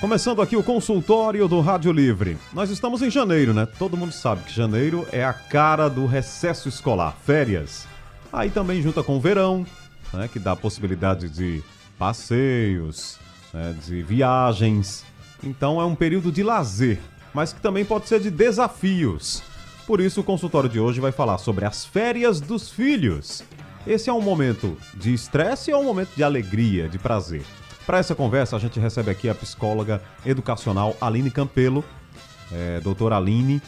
Começando aqui o consultório do Rádio Livre. Nós estamos em janeiro, né? Todo mundo sabe que janeiro é a cara do recesso escolar, férias. Aí também junta com o verão, né? Que dá a possibilidade de passeios, né? de viagens. Então é um período de lazer, mas que também pode ser de desafios. Por isso o consultório de hoje vai falar sobre as férias dos filhos. Esse é um momento de estresse ou é um momento de alegria, de prazer? Para essa conversa, a gente recebe aqui a psicóloga educacional Aline Campelo. É, doutora Aline,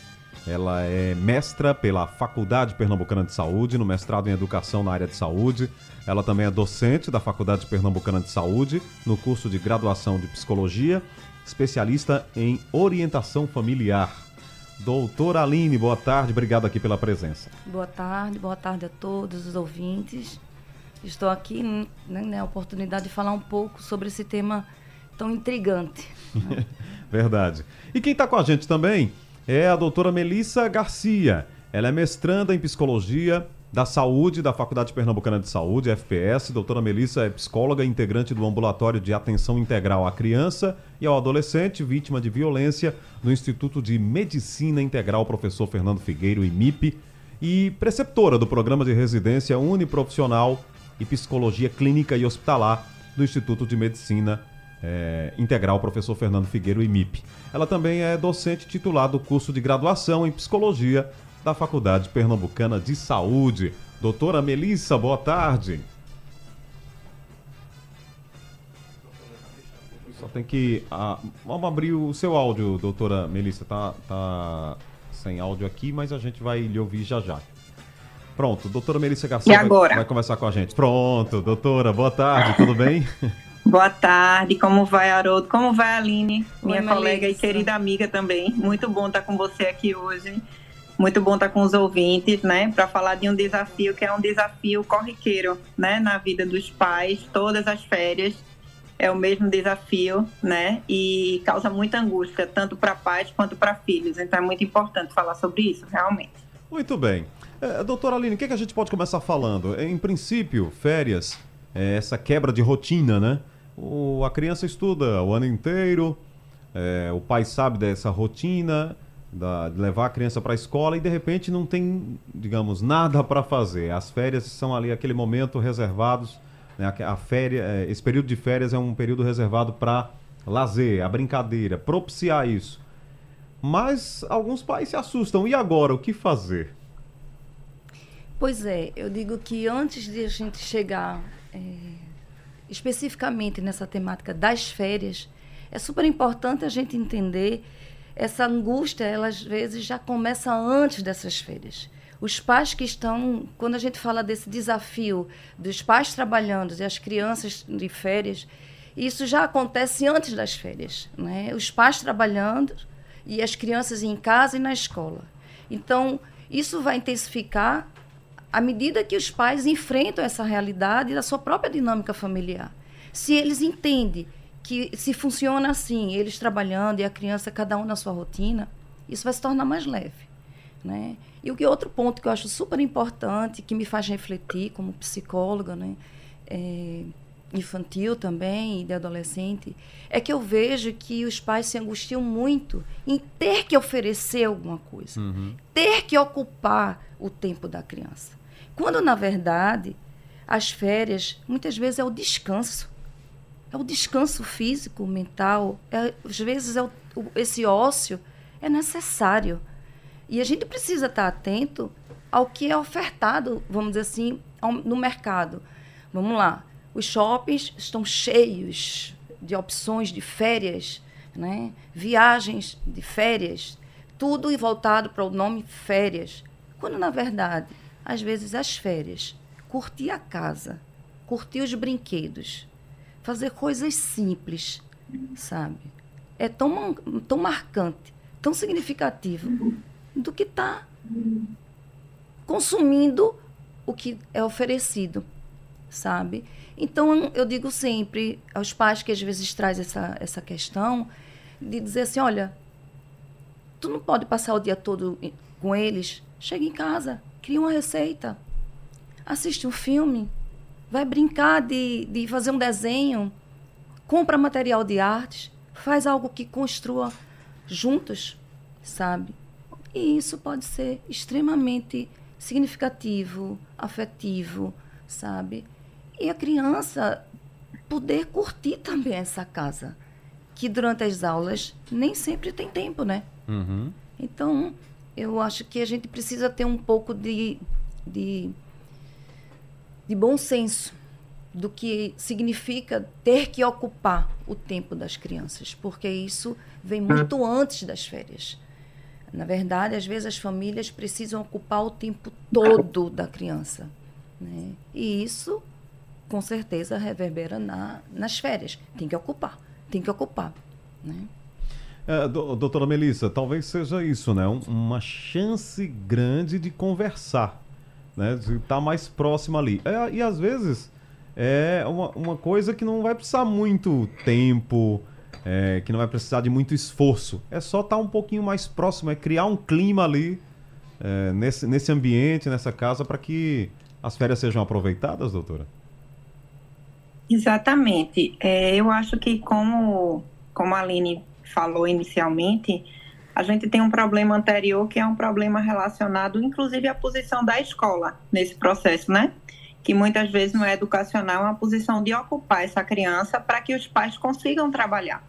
ela é mestra pela Faculdade Pernambucana de Saúde, no mestrado em Educação na área de saúde. Ela também é docente da Faculdade Pernambucana de Saúde, no curso de graduação de Psicologia, especialista em orientação familiar. Doutora Aline, boa tarde, obrigado aqui pela presença. Boa tarde, boa tarde a todos os ouvintes. Estou aqui né, na oportunidade de falar um pouco sobre esse tema tão intrigante. Né? Verdade. E quem está com a gente também é a doutora Melissa Garcia. Ela é mestranda em psicologia da saúde da Faculdade Pernambucana de Saúde, FPS. Doutora Melissa é psicóloga integrante do ambulatório de atenção integral à criança e ao adolescente vítima de violência do Instituto de Medicina Integral Professor Fernando Figueiro, IMIP, e preceptora do programa de residência uniprofissional e Psicologia Clínica e Hospitalar do Instituto de Medicina é, Integral Professor Fernando Figueiro, IMIP. Ela também é docente titular do curso de graduação em Psicologia da Faculdade Pernambucana de Saúde. Doutora Melissa, boa tarde. Só tem que. Ah, vamos abrir o seu áudio, doutora Melissa. Tá, tá sem áudio aqui, mas a gente vai lhe ouvir já já. Pronto, doutora Melissa Garcia vai, vai, conversar com a gente. Pronto, doutora, boa tarde, tudo bem? Boa tarde, como vai, Haroldo? Como vai, Aline? Minha Oi, colega Melissa. e querida amiga também. Muito bom estar com você aqui hoje. Muito bom estar com os ouvintes, né? Para falar de um desafio que é um desafio corriqueiro, né? Na vida dos pais, todas as férias é o mesmo desafio, né? E causa muita angústia, tanto para pais quanto para filhos. Então é muito importante falar sobre isso, realmente. Muito bem. É, doutora Aline, o que, é que a gente pode começar falando? Em princípio, férias, é essa quebra de rotina, né? O, a criança estuda o ano inteiro, é, o pai sabe dessa rotina, da, de levar a criança para a escola e de repente não tem, digamos, nada para fazer. As férias são ali aquele momento reservados, né? a, a férias, é, esse período de férias é um período reservado para lazer, a brincadeira, propiciar isso. Mas alguns pais se assustam. E agora, o que fazer? Pois é, eu digo que antes de a gente chegar é, especificamente nessa temática das férias, é super importante a gente entender essa angústia, ela às vezes já começa antes dessas férias. Os pais que estão, quando a gente fala desse desafio dos pais trabalhando e as crianças de férias, isso já acontece antes das férias, né? Os pais trabalhando e as crianças em casa e na escola. Então, isso vai intensificar à medida que os pais enfrentam essa realidade da sua própria dinâmica familiar. Se eles entendem que se funciona assim, eles trabalhando e a criança cada um na sua rotina, isso vai se tornar mais leve, né? E o que outro ponto que eu acho super importante, que me faz refletir como psicóloga, né, é, infantil também e de adolescente, é que eu vejo que os pais se angustiam muito em ter que oferecer alguma coisa, uhum. ter que ocupar o tempo da criança. Quando, na verdade, as férias muitas vezes é o descanso. É o descanso físico, mental. É, às vezes é o, esse ócio é necessário. E a gente precisa estar atento ao que é ofertado, vamos dizer assim, ao, no mercado. Vamos lá. Os shoppings estão cheios de opções de férias, né? viagens de férias, tudo voltado para o nome férias. Quando, na verdade, às vezes as férias, curtir a casa, curtir os brinquedos, fazer coisas simples, sabe? É tão, tão marcante, tão significativo do que está consumindo o que é oferecido, sabe? Então, eu digo sempre aos pais que às vezes traz essa, essa questão de dizer assim, olha, tu não pode passar o dia todo com eles, chega em casa, cria uma receita, assiste um filme, vai brincar de, de fazer um desenho, compra material de artes, faz algo que construa juntos, sabe? E isso pode ser extremamente significativo, afetivo, sabe? E a criança poder curtir também essa casa, que durante as aulas nem sempre tem tempo, né? Uhum. Então, eu acho que a gente precisa ter um pouco de, de, de bom senso do que significa ter que ocupar o tempo das crianças, porque isso vem muito antes das férias. Na verdade, às vezes as famílias precisam ocupar o tempo todo da criança. Né? E isso, com certeza, reverbera na, nas férias. Tem que ocupar, tem que ocupar. Né? É, doutora Melissa, talvez seja isso, né? Um, uma chance grande de conversar, né? De estar tá mais próximo ali. É, e às vezes é uma, uma coisa que não vai precisar muito tempo, é, que não vai precisar de muito esforço. É só estar tá um pouquinho mais próximo, é criar um clima ali é, nesse, nesse ambiente, nessa casa, para que as férias sejam aproveitadas, doutora? Exatamente. É, eu acho que, como, como a Aline falou inicialmente, a gente tem um problema anterior que é um problema relacionado, inclusive, à posição da escola nesse processo, né? que muitas vezes não é educacional, é uma posição de ocupar essa criança para que os pais consigam trabalhar.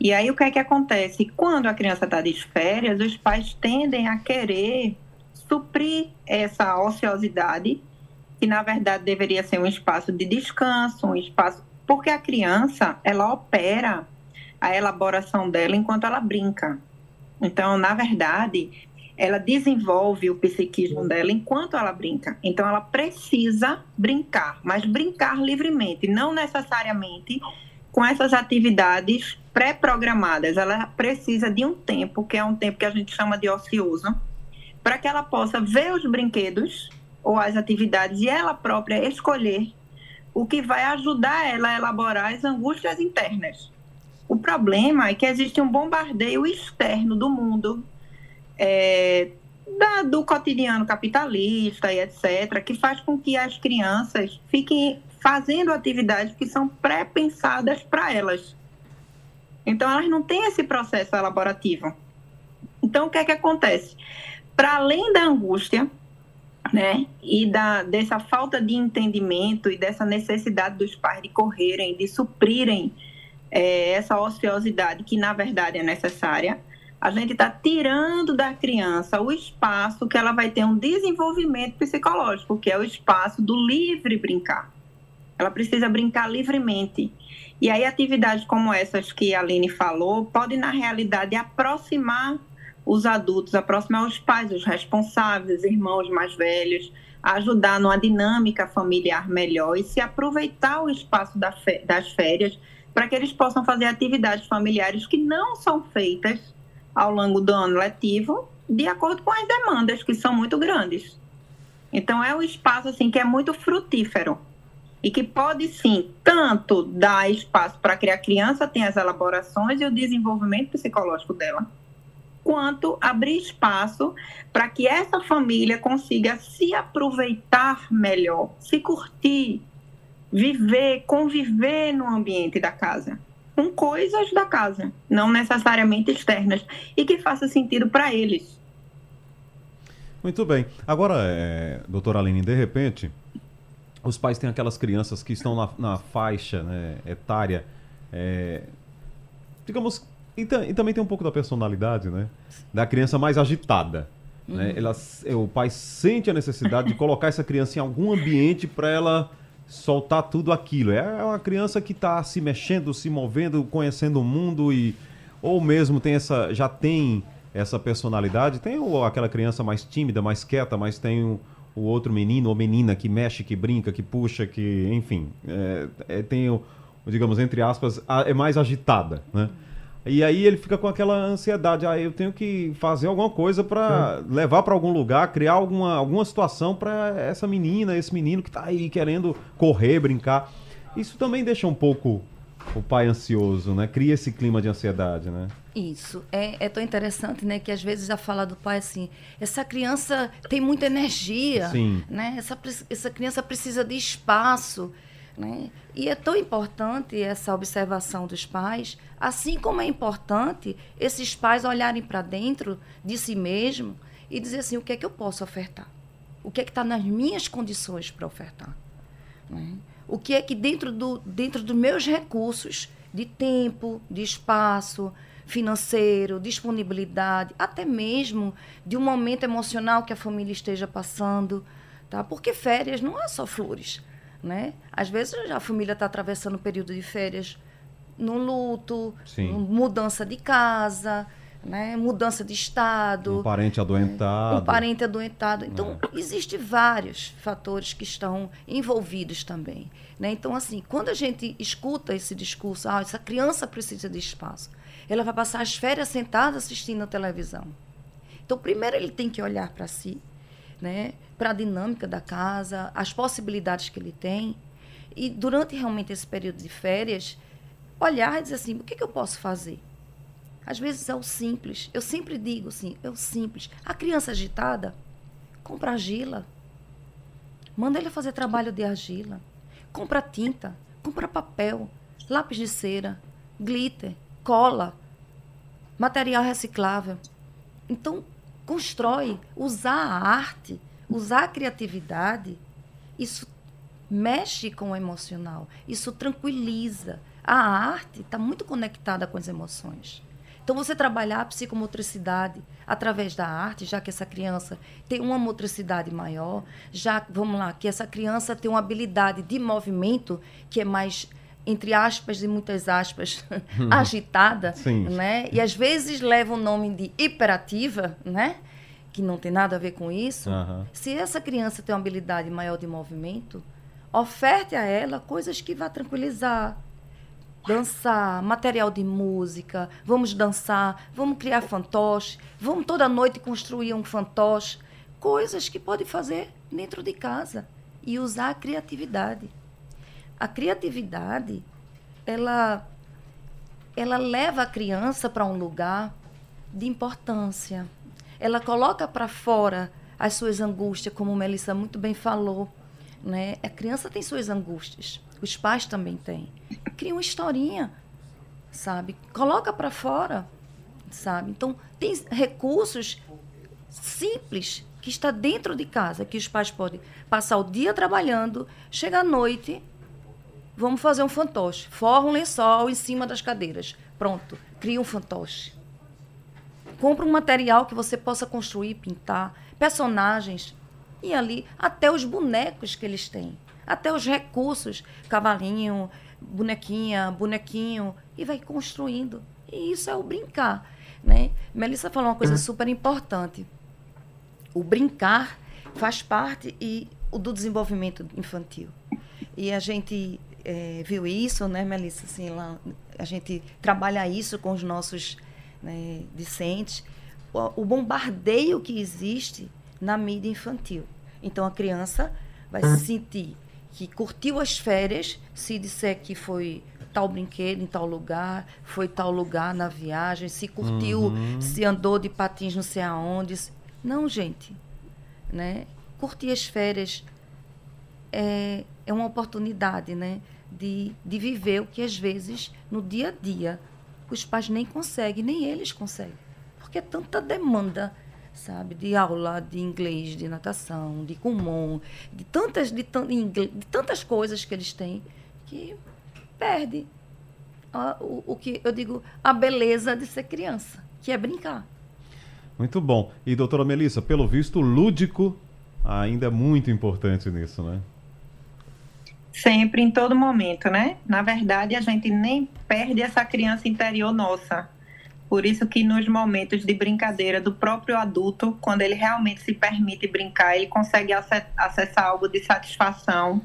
E aí o que é que acontece? Quando a criança está de férias, os pais tendem a querer suprir essa ociosidade, que na verdade deveria ser um espaço de descanso, um espaço. Porque a criança, ela opera a elaboração dela enquanto ela brinca. Então, na verdade, ela desenvolve o psiquismo dela enquanto ela brinca. Então, ela precisa brincar, mas brincar livremente, não necessariamente com essas atividades pré-programadas. Ela precisa de um tempo, que é um tempo que a gente chama de ocioso, para que ela possa ver os brinquedos ou as atividades e ela própria escolher o que vai ajudar ela a elaborar as angústias internas. O problema é que existe um bombardeio externo do mundo é, da, do cotidiano capitalista e etc., que faz com que as crianças fiquem fazendo atividades que são pré-pensadas para elas. Então, elas não têm esse processo elaborativo. Então, o que é que acontece? Para além da angústia, né, e da, dessa falta de entendimento e dessa necessidade dos pais de correrem, de suprirem é, essa ociosidade que, na verdade, é necessária, a gente está tirando da criança o espaço que ela vai ter um desenvolvimento psicológico, que é o espaço do livre brincar. Ela precisa brincar livremente. E aí, atividades como essas que a Aline falou, podem, na realidade, aproximar os adultos, aproximar os pais, os responsáveis, os irmãos mais velhos, ajudar numa dinâmica familiar melhor e se aproveitar o espaço das férias para que eles possam fazer atividades familiares que não são feitas ao longo do ano letivo, de acordo com as demandas, que são muito grandes. Então, é um espaço assim que é muito frutífero e que pode sim tanto dar espaço para que a criança tenha as elaborações e o desenvolvimento psicológico dela, quanto abrir espaço para que essa família consiga se aproveitar melhor, se curtir, viver, conviver no ambiente da casa com coisas da casa, não necessariamente externas, e que faça sentido para eles. Muito bem. Agora, é, doutora Aline, de repente, os pais têm aquelas crianças que estão na, na faixa né, etária, é, digamos, e, e, também tem um pouco da personalidade, né? Da criança mais agitada. Né? Uhum. Né? Ela, o pai sente a necessidade de colocar essa criança em algum ambiente para ela soltar tudo aquilo. É uma criança que está se mexendo, se movendo, conhecendo o mundo e ou mesmo tem essa já tem essa personalidade. Tem o, aquela criança mais tímida, mais quieta, mas tem o, o, outro menino ou menina que mexe, que brinca, que puxa, que enfim, é, é, tem o, digamos entre aspas, a, é mais agitada, né? E aí ele fica com aquela ansiedade, ah, eu tenho que fazer alguma coisa para levar para algum lugar, criar alguma, alguma situação para essa menina, esse menino que tá aí querendo correr, brincar. Isso também deixa um pouco o pai ansioso, né? Cria esse clima de ansiedade, né? Isso. É, é tão interessante, né? Que às vezes já fala do pai assim, essa criança tem muita energia, Sim. né? Essa, essa criança precisa de espaço, né? E é tão importante essa observação dos pais, assim como é importante esses pais olharem para dentro de si mesmo e dizer assim, o que é que eu posso ofertar? O que é que está nas minhas condições para ofertar? Né? o que é que dentro, do, dentro dos meus recursos de tempo, de espaço, financeiro, disponibilidade, até mesmo de um momento emocional que a família esteja passando, tá? Porque férias não é só flores, né? Às vezes a família está atravessando um período de férias no luto, mudança de casa, né? mudança de estado. Um parente adoentado. Um parente adoentado. Então, é. existem vários fatores que estão envolvidos também. Né? Então, assim, quando a gente escuta esse discurso, ah, essa criança precisa de espaço, ela vai passar as férias sentada assistindo a televisão. Então, primeiro ele tem que olhar para si, né? Para a dinâmica da casa, as possibilidades que ele tem. E durante realmente esse período de férias, olhar e dizer assim, o que, que eu posso fazer? Às vezes é o simples. Eu sempre digo assim, é o simples. A criança agitada, compra argila. Manda ele fazer trabalho de argila. Compra tinta, compra papel, lápis de cera, glitter, cola, material reciclável. Então, constrói, usar a arte, usar a criatividade, isso mexe com o emocional, isso tranquiliza. A arte está muito conectada com as emoções. Então, você trabalhar a psicomotricidade através da arte, já que essa criança tem uma motricidade maior, já, vamos lá, que essa criança tem uma habilidade de movimento que é mais entre aspas e muitas aspas, agitada, Sim. né? E às vezes leva o nome de hiperativa, né? Que não tem nada a ver com isso. Uhum. Se essa criança tem uma habilidade maior de movimento, oferte a ela coisas que vá tranquilizar, dançar, material de música, vamos dançar, vamos criar fantoche, vamos toda noite construir um fantoche, coisas que pode fazer dentro de casa e usar a criatividade. A criatividade, ela ela leva a criança para um lugar de importância. Ela coloca para fora as suas angústias, como Melissa muito bem falou, né? A criança tem suas angústias. Os pais também têm. Cria uma historinha, sabe? Coloca para fora, sabe? Então, tem recursos simples que está dentro de casa, que os pais podem passar o dia trabalhando, chega à noite, vamos fazer um fantoche. Forra um lençol em cima das cadeiras. Pronto, cria um fantoche. Compra um material que você possa construir, pintar, personagens. E ali, até os bonecos que eles têm até os recursos, cavalinho, bonequinha, bonequinho, e vai construindo. E isso é o brincar. Né? Melissa falou uma coisa uhum. super importante. O brincar faz parte e, o do desenvolvimento infantil. E a gente é, viu isso, né, Melissa? Assim, lá, a gente trabalha isso com os nossos né, discentes. O, o bombardeio que existe na mídia infantil. Então, a criança vai se sentir que curtiu as férias, se disser que foi tal brinquedo em tal lugar, foi tal lugar na viagem, se curtiu, uhum. se andou de patins não sei aonde. Não, gente. Né? Curtir as férias é, é uma oportunidade né? de, de viver o que às vezes no dia a dia os pais nem conseguem, nem eles conseguem. Porque é tanta demanda sabe? De aula de inglês, de natação, de comum, de tantas, de, de tantas coisas que eles têm que perde a, o, o que eu digo, a beleza de ser criança, que é brincar. Muito bom. E doutora Melissa, pelo visto, lúdico ainda é muito importante nisso, né? Sempre, em todo momento, né? Na verdade, a gente nem perde essa criança interior nossa. Por isso que nos momentos de brincadeira do próprio adulto, quando ele realmente se permite brincar, ele consegue acessar algo de satisfação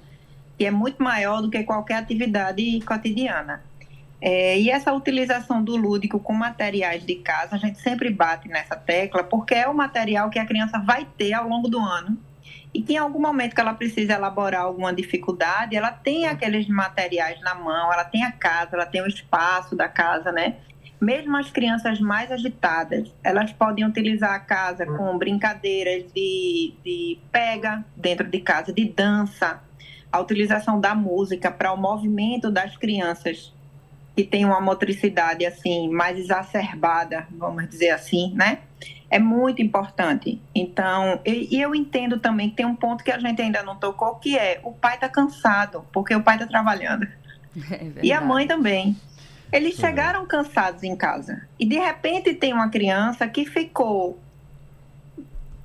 que é muito maior do que qualquer atividade cotidiana. É, e essa utilização do lúdico com materiais de casa, a gente sempre bate nessa tecla, porque é o material que a criança vai ter ao longo do ano. E que em algum momento que ela precisa elaborar alguma dificuldade, ela tem aqueles materiais na mão, ela tem a casa, ela tem o espaço da casa, né? Mesmo as crianças mais agitadas, elas podem utilizar a casa com brincadeiras de, de pega dentro de casa, de dança, a utilização da música para o movimento das crianças que tem uma motricidade assim mais exacerbada, vamos dizer assim, né? É muito importante. Então, e, eu entendo também que tem um ponto que a gente ainda não tocou, que é o pai está cansado, porque o pai está trabalhando. É e a mãe também. Eles chegaram cansados em casa. E de repente tem uma criança que ficou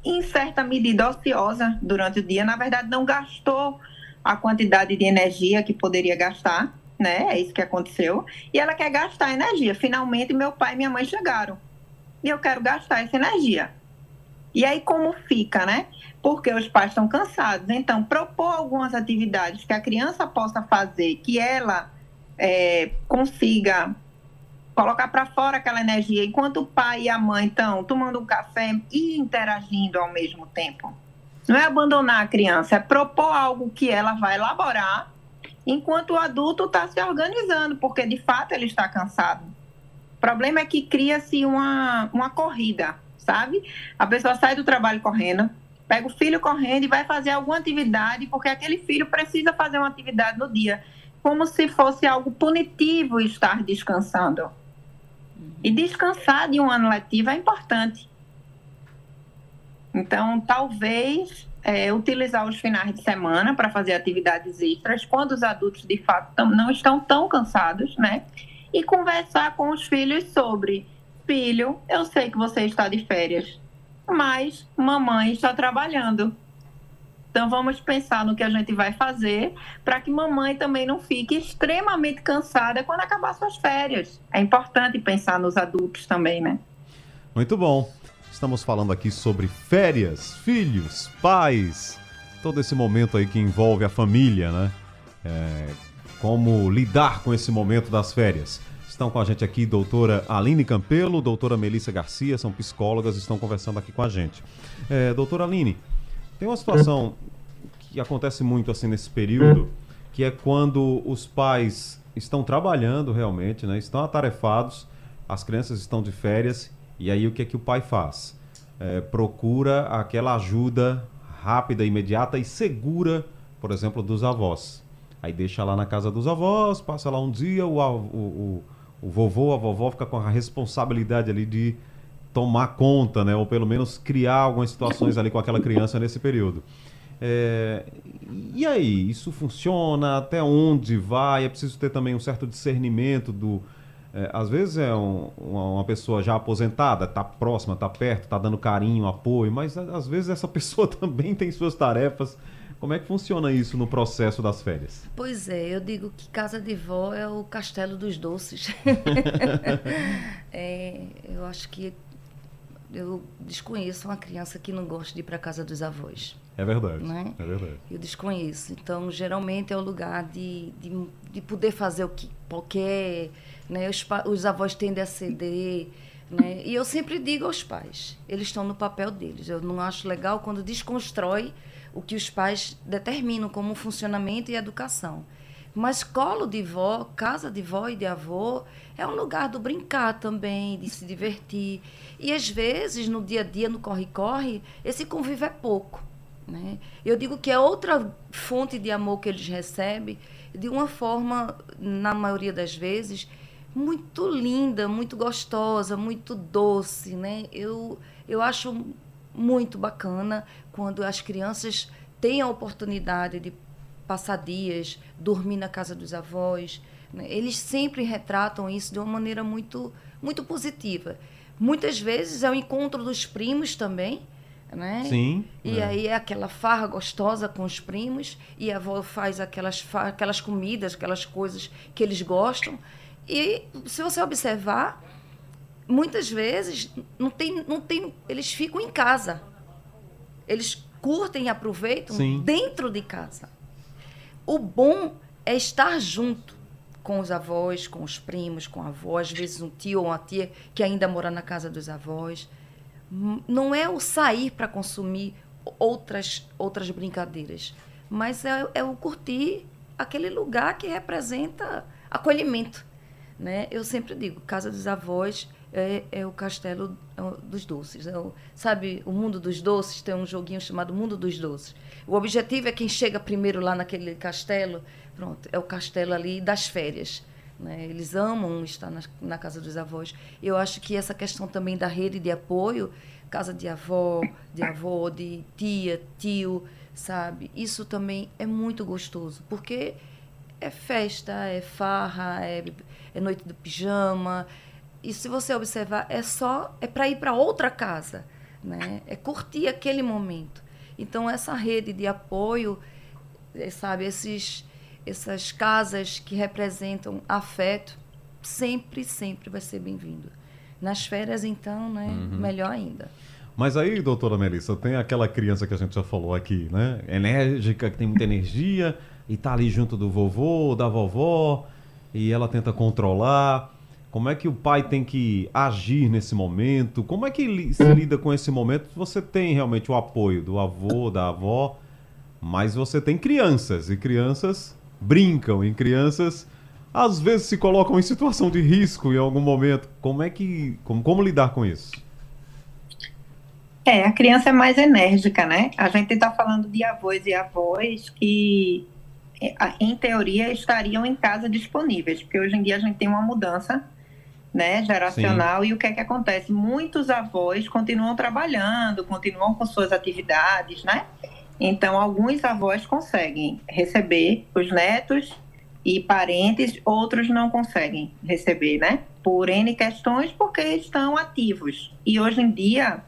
em certa medida ociosa durante o dia, na verdade não gastou a quantidade de energia que poderia gastar né? É isso que aconteceu. E ela quer gastar energia. Finalmente, meu pai e minha mãe chegaram. E eu quero gastar essa energia. E aí, como fica, né? Porque os pais estão cansados. Então, propor algumas atividades que a criança possa fazer, que ela é, consiga colocar para fora aquela energia, enquanto o pai e a mãe estão tomando um café e interagindo ao mesmo tempo. Não é abandonar a criança, é propor algo que ela vai elaborar enquanto o adulto está se organizando, porque de fato ele está cansado. O problema é que cria-se uma, uma corrida, sabe? A pessoa sai do trabalho correndo, pega o filho correndo e vai fazer alguma atividade, porque aquele filho precisa fazer uma atividade no dia, como se fosse algo punitivo estar descansando. E descansar de um ano letivo é importante. Então, talvez é, utilizar os finais de semana para fazer atividades extras, quando os adultos de fato tam, não estão tão cansados, né? E conversar com os filhos sobre: filho, eu sei que você está de férias, mas mamãe está trabalhando. Então vamos pensar no que a gente vai fazer para que mamãe também não fique extremamente cansada quando acabar suas férias. É importante pensar nos adultos também, né? Muito bom. Estamos falando aqui sobre férias, filhos, pais, todo esse momento aí que envolve a família, né? É, como lidar com esse momento das férias. Estão com a gente aqui doutora Aline Campelo, doutora Melissa Garcia, são psicólogas, estão conversando aqui com a gente. É, doutora Aline, tem uma situação que acontece muito assim nesse período, que é quando os pais estão trabalhando realmente, né? Estão atarefados, as crianças estão de férias e aí o que é que o pai faz? É, procura aquela ajuda rápida, imediata e segura, por exemplo, dos avós. Aí deixa lá na casa dos avós, passa lá um dia, o, o, o, o vovô, a vovó fica com a responsabilidade ali de tomar conta, né? Ou pelo menos criar algumas situações ali com aquela criança nesse período. É, e aí, isso funciona? Até onde vai? É preciso ter também um certo discernimento do, é, às vezes é um, uma, uma, pessoa já aposentada, está próxima, está perto, está dando carinho, apoio, mas às vezes essa pessoa também tem suas tarefas. Como é que funciona isso no processo das férias? Pois é, eu digo que casa de vó é o castelo dos doces. é, eu acho que eu desconheço uma criança que não gosta de ir para casa dos avós. É verdade. Né? É verdade. Eu desconheço. Então, geralmente é o lugar de, de, de poder fazer o que quer né? Os, os avós tendem a ceder. Né? E eu sempre digo aos pais, eles estão no papel deles. Eu não acho legal quando desconstrói o que os pais determinam como funcionamento e educação. Mas colo de vó, casa de vó e de avô, é um lugar do brincar também, de se divertir. E às vezes, no dia a dia, no corre-corre, esse convívio é pouco. Né? Eu digo que é outra fonte de amor que eles recebem, de uma forma, na maioria das vezes, muito linda, muito gostosa, muito doce, né? Eu, eu acho muito bacana quando as crianças têm a oportunidade de passar dias, dormir na casa dos avós. Né? Eles sempre retratam isso de uma maneira muito, muito positiva. Muitas vezes é o encontro dos primos também, né? Sim. E é. aí é aquela farra gostosa com os primos e a avó faz aquelas, aquelas comidas, aquelas coisas que eles gostam. E se você observar, muitas vezes não tem, não tem, eles ficam em casa. Eles curtem e aproveitam Sim. dentro de casa. O bom é estar junto com os avós, com os primos, com a avó, às vezes um tio ou uma tia que ainda mora na casa dos avós. Não é o sair para consumir outras, outras brincadeiras, mas é, é o curtir aquele lugar que representa acolhimento. Né? Eu sempre digo, casa dos avós é, é o castelo é dos doces. É o, sabe, o mundo dos doces tem um joguinho chamado Mundo dos Doces. O objetivo é quem chega primeiro lá naquele castelo, pronto, é o castelo ali das férias. Né? Eles amam estar na, na, casa dos avós. Eu acho que essa questão também da rede de apoio, casa de avó, de avô, de tia, tio, sabe? Isso também é muito gostoso, porque é festa, é farra, é, é noite do pijama, e se você observar, é só é para ir para outra casa, né? É curtir aquele momento. Então essa rede de apoio, é, sabe, esses essas casas que representam afeto, sempre, sempre vai ser bem-vindo. Nas férias, então, né, uhum. melhor ainda. Mas aí, doutora Melissa, tem aquela criança que a gente já falou aqui, né? Enérgica, que tem muita energia e tá ali junto do vovô, da vovó, e ela tenta controlar. Como é que o pai tem que agir nesse momento? Como é que se lida com esse momento? Você tem realmente o apoio do avô, da avó, mas você tem crianças e crianças brincam e crianças às vezes se colocam em situação de risco em algum momento. Como é que como, como lidar com isso? É, a criança é mais enérgica, né? A gente está falando de avós e avós que, em teoria, estariam em casa disponíveis, porque hoje em dia a gente tem uma mudança né, geracional. Sim. E o que é que acontece? Muitos avós continuam trabalhando, continuam com suas atividades, né? Então, alguns avós conseguem receber os netos e parentes, outros não conseguem receber, né? Por N questões, porque estão ativos. E hoje em dia,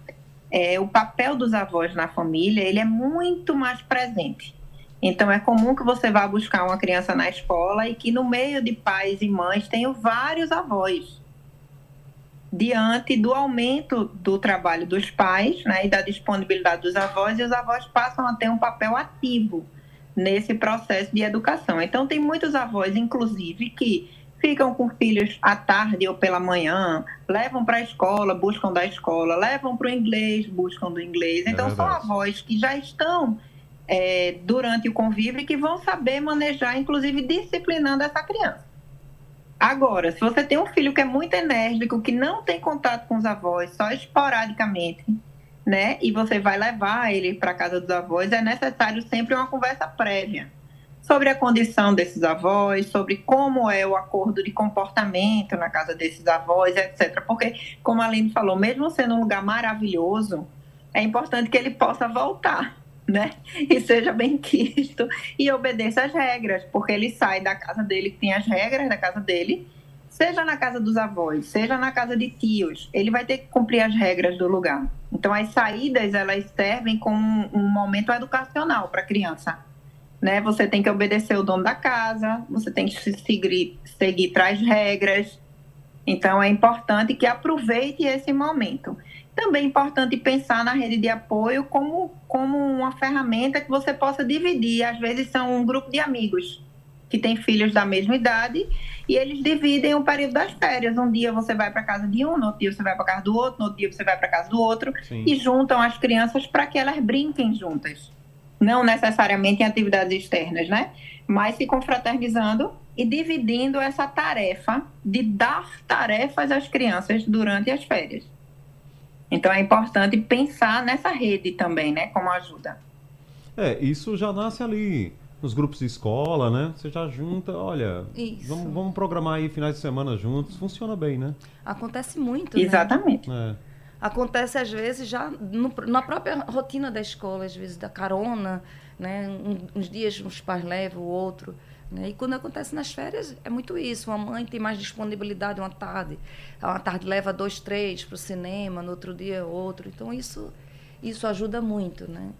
é, o papel dos avós na família, ele é muito mais presente. Então, é comum que você vá buscar uma criança na escola e que no meio de pais e mães tenham vários avós diante do aumento do trabalho dos pais né, e da disponibilidade dos avós, e os avós passam a ter um papel ativo nesse processo de educação. Então, tem muitos avós, inclusive, que ficam com filhos à tarde ou pela manhã, levam para a escola, buscam da escola, levam para o inglês, buscam do inglês. Então, é são avós que já estão é, durante o convívio e que vão saber manejar, inclusive disciplinando essa criança. Agora, se você tem um filho que é muito enérgico, que não tem contato com os avós, só esporadicamente, né? E você vai levar ele para casa dos avós, é necessário sempre uma conversa prévia sobre a condição desses avós, sobre como é o acordo de comportamento na casa desses avós, etc. Porque, como a Aline falou, mesmo sendo um lugar maravilhoso, é importante que ele possa voltar, né? E seja bem quisto e obedeça às regras, porque ele sai da casa dele, que tem as regras da casa dele, seja na casa dos avós, seja na casa de tios, ele vai ter que cumprir as regras do lugar. Então, as saídas, elas servem como um momento educacional para a criança. Né? Você tem que obedecer o dono da casa, você tem que seguir, seguir traz regras. Então, é importante que aproveite esse momento. Também é importante pensar na rede de apoio como, como uma ferramenta que você possa dividir. Às vezes são um grupo de amigos que têm filhos da mesma idade e eles dividem o período das férias. Um dia você vai para casa de um, no outro dia você vai para casa do outro, no outro dia você vai para casa do outro Sim. e juntam as crianças para que elas brinquem juntas. Não necessariamente em atividades externas, né? Mas se confraternizando e dividindo essa tarefa de dar tarefas às crianças durante as férias. Então é importante pensar nessa rede também, né, como ajuda. É, isso já nasce ali nos grupos de escola, né? Você já junta, olha, vamos, vamos, programar aí finais de semana juntos, funciona bem, né? Acontece muito, né? Exatamente. É. Acontece às vezes já no, na própria rotina da escola, às vezes da carona, né? Um, uns dias uns pais levam, o outro. Né? E quando acontece nas férias, é muito isso. Uma mãe tem mais disponibilidade uma tarde. Uma tarde leva dois, três para o cinema, no outro dia outro. Então, isso, isso ajuda muito, né?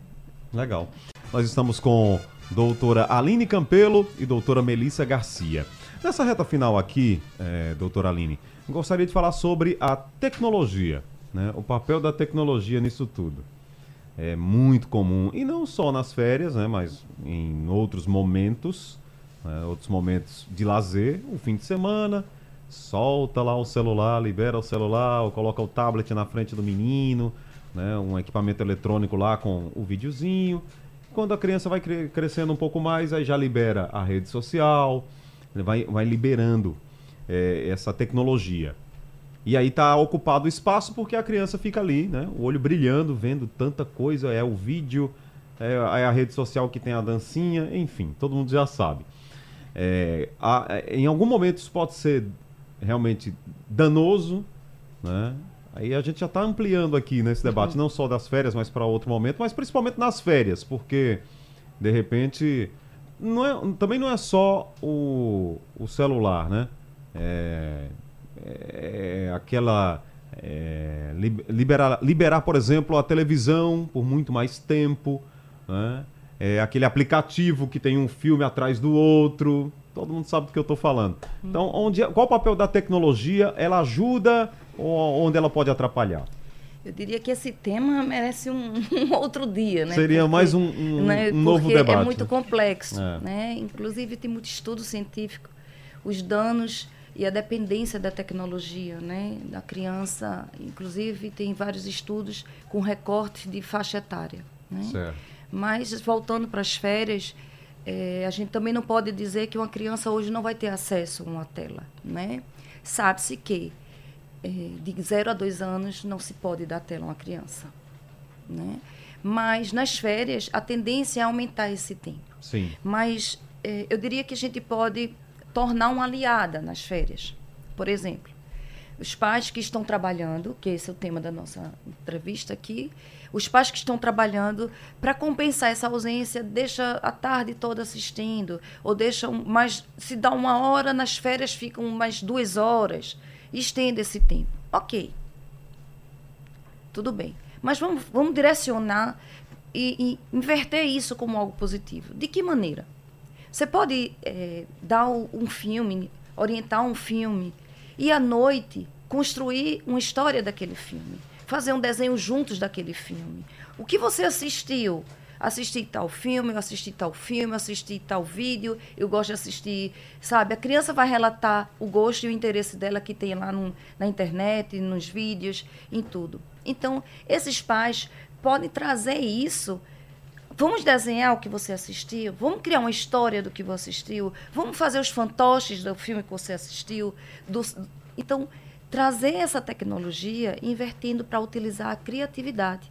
Legal. Nós estamos com doutora Aline Campelo e doutora Melissa Garcia. Nessa reta final aqui, é, doutora Aline, gostaria de falar sobre a tecnologia, né? o papel da tecnologia nisso tudo. É muito comum, e não só nas férias, né? mas em outros momentos, né? outros momentos de lazer, o fim de semana, solta lá o celular, libera o celular, ou coloca o tablet na frente do menino, né? um equipamento eletrônico lá com o videozinho. Quando a criança vai cre crescendo um pouco mais, aí já libera a rede social, vai, vai liberando é, essa tecnologia. E aí está ocupado o espaço porque a criança fica ali, né? O olho brilhando, vendo tanta coisa, é o vídeo, é, é a rede social que tem a dancinha, enfim, todo mundo já sabe. É, a, é, em algum momento isso pode ser realmente danoso, né? Aí a gente já está ampliando aqui nesse debate, não só das férias, mas para outro momento, mas principalmente nas férias, porque de repente não é, também não é só o, o celular, né? É, é aquela é, liberar, liberar, por exemplo, a televisão por muito mais tempo, né? É aquele aplicativo que tem um filme atrás do outro. Todo mundo sabe do que eu estou falando. Então, onde, qual o papel da tecnologia? Ela ajuda ou onde ela pode atrapalhar? Eu diria que esse tema merece um, um outro dia, né? Seria porque, mais um, um, né? um novo debate. é muito complexo, é. né? Inclusive tem muito estudo científico, os danos e a dependência da tecnologia, né? Da criança, inclusive tem vários estudos com recortes de faixa etária, né? Certo. Mas voltando para as férias, é, a gente também não pode dizer que uma criança hoje não vai ter acesso a uma tela, né? Sabe-se que é, de 0 a 2 anos não se pode dar tela a uma criança. Né? Mas nas férias a tendência é aumentar esse tempo. Sim. Mas é, eu diria que a gente pode tornar uma aliada nas férias. Por exemplo, os pais que estão trabalhando, que esse é o tema da nossa entrevista aqui, os pais que estão trabalhando para compensar essa ausência, deixa a tarde toda assistindo, ou deixam mais, se dá uma hora nas férias ficam mais duas horas estenda esse tempo. Ok. Tudo bem. Mas vamos, vamos direcionar e, e inverter isso como algo positivo. De que maneira? Você pode é, dar um filme, orientar um filme, e à noite construir uma história daquele filme, fazer um desenho juntos daquele filme. O que você assistiu? assisti tal filme, eu assisti tal filme, eu assisti tal vídeo, eu gosto de assistir, sabe? A criança vai relatar o gosto e o interesse dela que tem lá no, na internet, nos vídeos, em tudo. Então, esses pais podem trazer isso. Vamos desenhar o que você assistiu, vamos criar uma história do que você assistiu, vamos fazer os fantoches do filme que você assistiu. Do... Então, trazer essa tecnologia invertendo para utilizar a criatividade.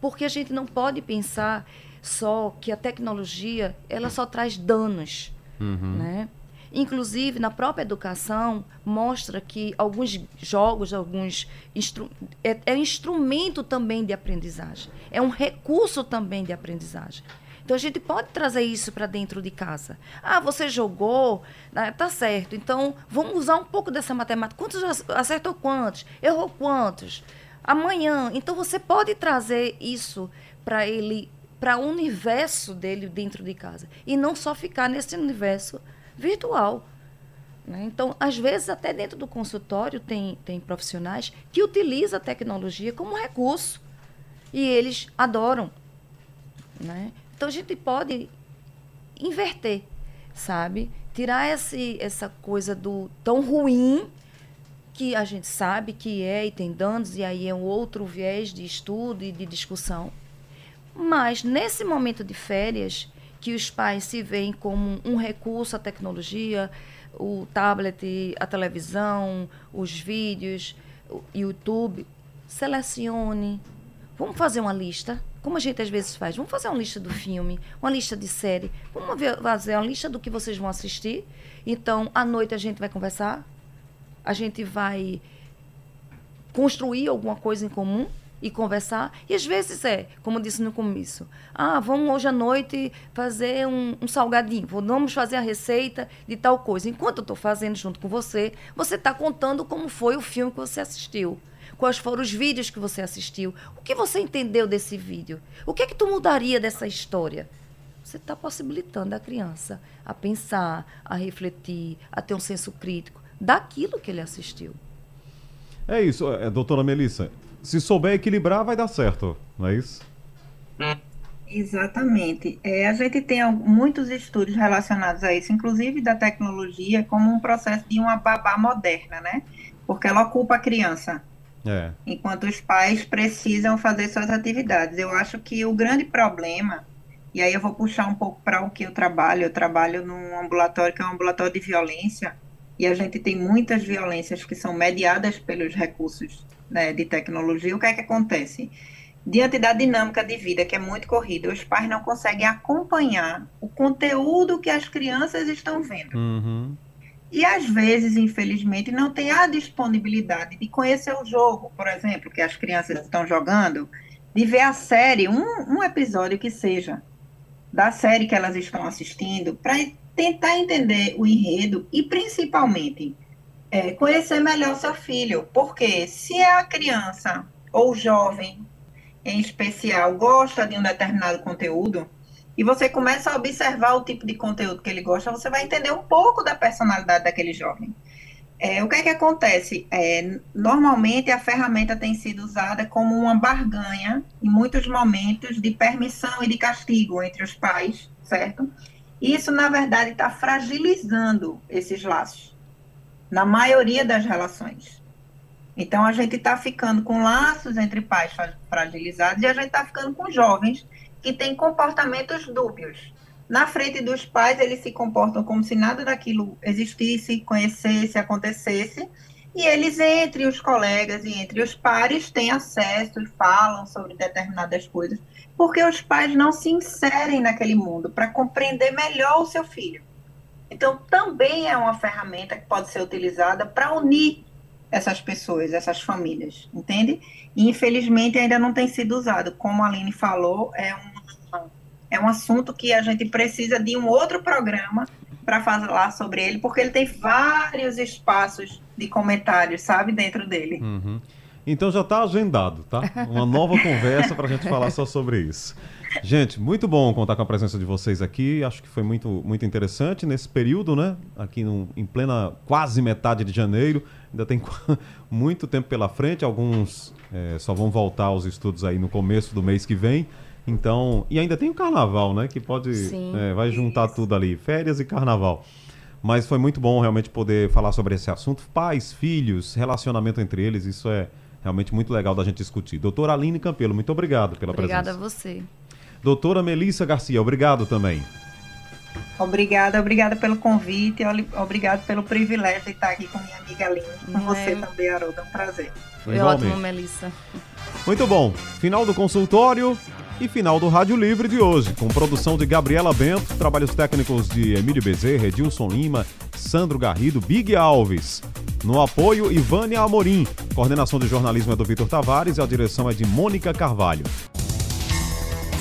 Porque a gente não pode pensar só que a tecnologia ela só traz danos, uhum. né? Inclusive, na própria educação, mostra que alguns jogos, alguns instru é, é instrumento também de aprendizagem. É um recurso também de aprendizagem. Então, a gente pode trazer isso para dentro de casa. Ah, você jogou, né, tá certo. Então, vamos usar um pouco dessa matemática. Quantos acertou quantos? Errou quantos? amanhã. Então você pode trazer isso para ele, para o universo dele dentro de casa e não só ficar nesse universo virtual. Né? Então, às vezes, até dentro do consultório, tem, tem profissionais que utilizam a tecnologia como recurso e eles adoram. Né? Então, a gente pode inverter, sabe? Tirar esse, essa coisa do tão ruim que a gente sabe que é e tem danos, e aí é um outro viés de estudo e de discussão. Mas nesse momento de férias, que os pais se veem como um recurso à tecnologia, o tablet, a televisão, os vídeos, o YouTube, selecione. Vamos fazer uma lista, como a gente às vezes faz. Vamos fazer uma lista do filme, uma lista de série. Vamos fazer uma lista do que vocês vão assistir. Então, à noite a gente vai conversar a gente vai construir alguma coisa em comum e conversar. E às vezes é, como disse no começo, ah, vamos hoje à noite fazer um, um salgadinho, vamos fazer a receita de tal coisa. Enquanto eu estou fazendo junto com você, você está contando como foi o filme que você assistiu. Quais foram os vídeos que você assistiu? O que você entendeu desse vídeo? O que é que tu mudaria dessa história? Você está possibilitando a criança a pensar, a refletir, a ter um senso crítico daquilo que ele assistiu. É isso, é, doutora Melissa. Se souber equilibrar, vai dar certo, não é isso? Exatamente. É, a gente tem muitos estudos relacionados a isso, inclusive da tecnologia, como um processo de uma babá moderna, né? Porque ela ocupa a criança. É. Enquanto os pais precisam fazer suas atividades. Eu acho que o grande problema, e aí eu vou puxar um pouco para o que eu trabalho, eu trabalho num ambulatório que é um ambulatório de violência, e a gente tem muitas violências que são mediadas pelos recursos né, de tecnologia. O que é que acontece? Diante da dinâmica de vida que é muito corrida, os pais não conseguem acompanhar o conteúdo que as crianças estão vendo. Uhum. E às vezes, infelizmente, não tem a disponibilidade de conhecer o jogo, por exemplo, que as crianças estão jogando, de ver a série, um, um episódio que seja, da série que elas estão assistindo, para tentar entender o enredo e, principalmente, é, conhecer melhor seu filho. Porque se a criança ou jovem, em especial, gosta de um determinado conteúdo, e você começa a observar o tipo de conteúdo que ele gosta, você vai entender um pouco da personalidade daquele jovem. É, o que é que acontece? É, normalmente a ferramenta tem sido usada como uma barganha, em muitos momentos, de permissão e de castigo entre os pais, certo? E isso, na verdade, está fragilizando esses laços, na maioria das relações. Então, a gente está ficando com laços entre pais fragilizados e a gente está ficando com jovens que têm comportamentos dúbios. Na frente dos pais, eles se comportam como se nada daquilo existisse, conhecesse, acontecesse. E eles, entre os colegas e entre os pares, têm acesso e falam sobre determinadas coisas, porque os pais não se inserem naquele mundo para compreender melhor o seu filho. Então, também é uma ferramenta que pode ser utilizada para unir essas pessoas, essas famílias, entende? E, infelizmente, ainda não tem sido usado. Como a Aline falou, é um é um assunto que a gente precisa de um outro programa para falar sobre ele, porque ele tem vários espaços de comentários, sabe, dentro dele. Uhum. Então já está agendado, tá? Uma nova conversa para a gente falar só sobre isso. Gente, muito bom contar com a presença de vocês aqui. Acho que foi muito, muito interessante nesse período, né? Aqui no, em plena quase metade de janeiro. Ainda tem muito tempo pela frente. Alguns é, só vão voltar aos estudos aí no começo do mês que vem. Então, e ainda tem o carnaval, né? Que pode. É, vai juntar Isso. tudo ali, férias e carnaval. Mas foi muito bom realmente poder falar sobre esse assunto. Pais, filhos, relacionamento entre eles, isso é realmente muito legal da gente discutir. Doutora Aline Campelo, muito obrigado pela Obrigada presença. Obrigada a você. Doutora Melissa Garcia, obrigado também. Obrigada, obrigada pelo convite, obrigado pelo privilégio de estar aqui com minha amiga Aline, com Não você é... também, Haroldo, é um prazer. Foi ótimo, Melissa. Muito bom. Final do consultório e final do Rádio Livre de hoje, com produção de Gabriela Bento, trabalhos técnicos de Emílio Bezerra, Edilson Lima, Sandro Garrido, Big Alves. No apoio, Ivânia Amorim. Coordenação de jornalismo é do Vitor Tavares e a direção é de Mônica Carvalho.